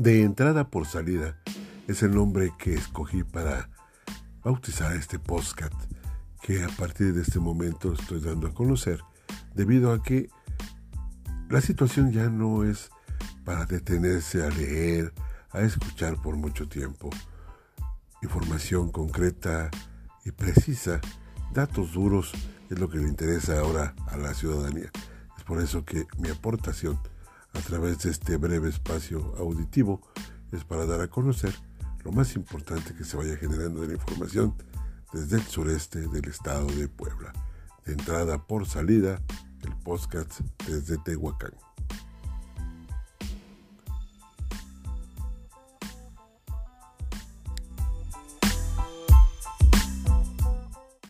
De entrada por salida es el nombre que escogí para bautizar este podcast que a partir de este momento estoy dando a conocer debido a que la situación ya no es para detenerse a leer, a escuchar por mucho tiempo. Información concreta y precisa, datos duros es lo que le interesa ahora a la ciudadanía. Es por eso que mi aportación a través de este breve espacio auditivo es para dar a conocer lo más importante que se vaya generando de la información desde el sureste del estado de Puebla. De entrada por salida, el podcast desde Tehuacán.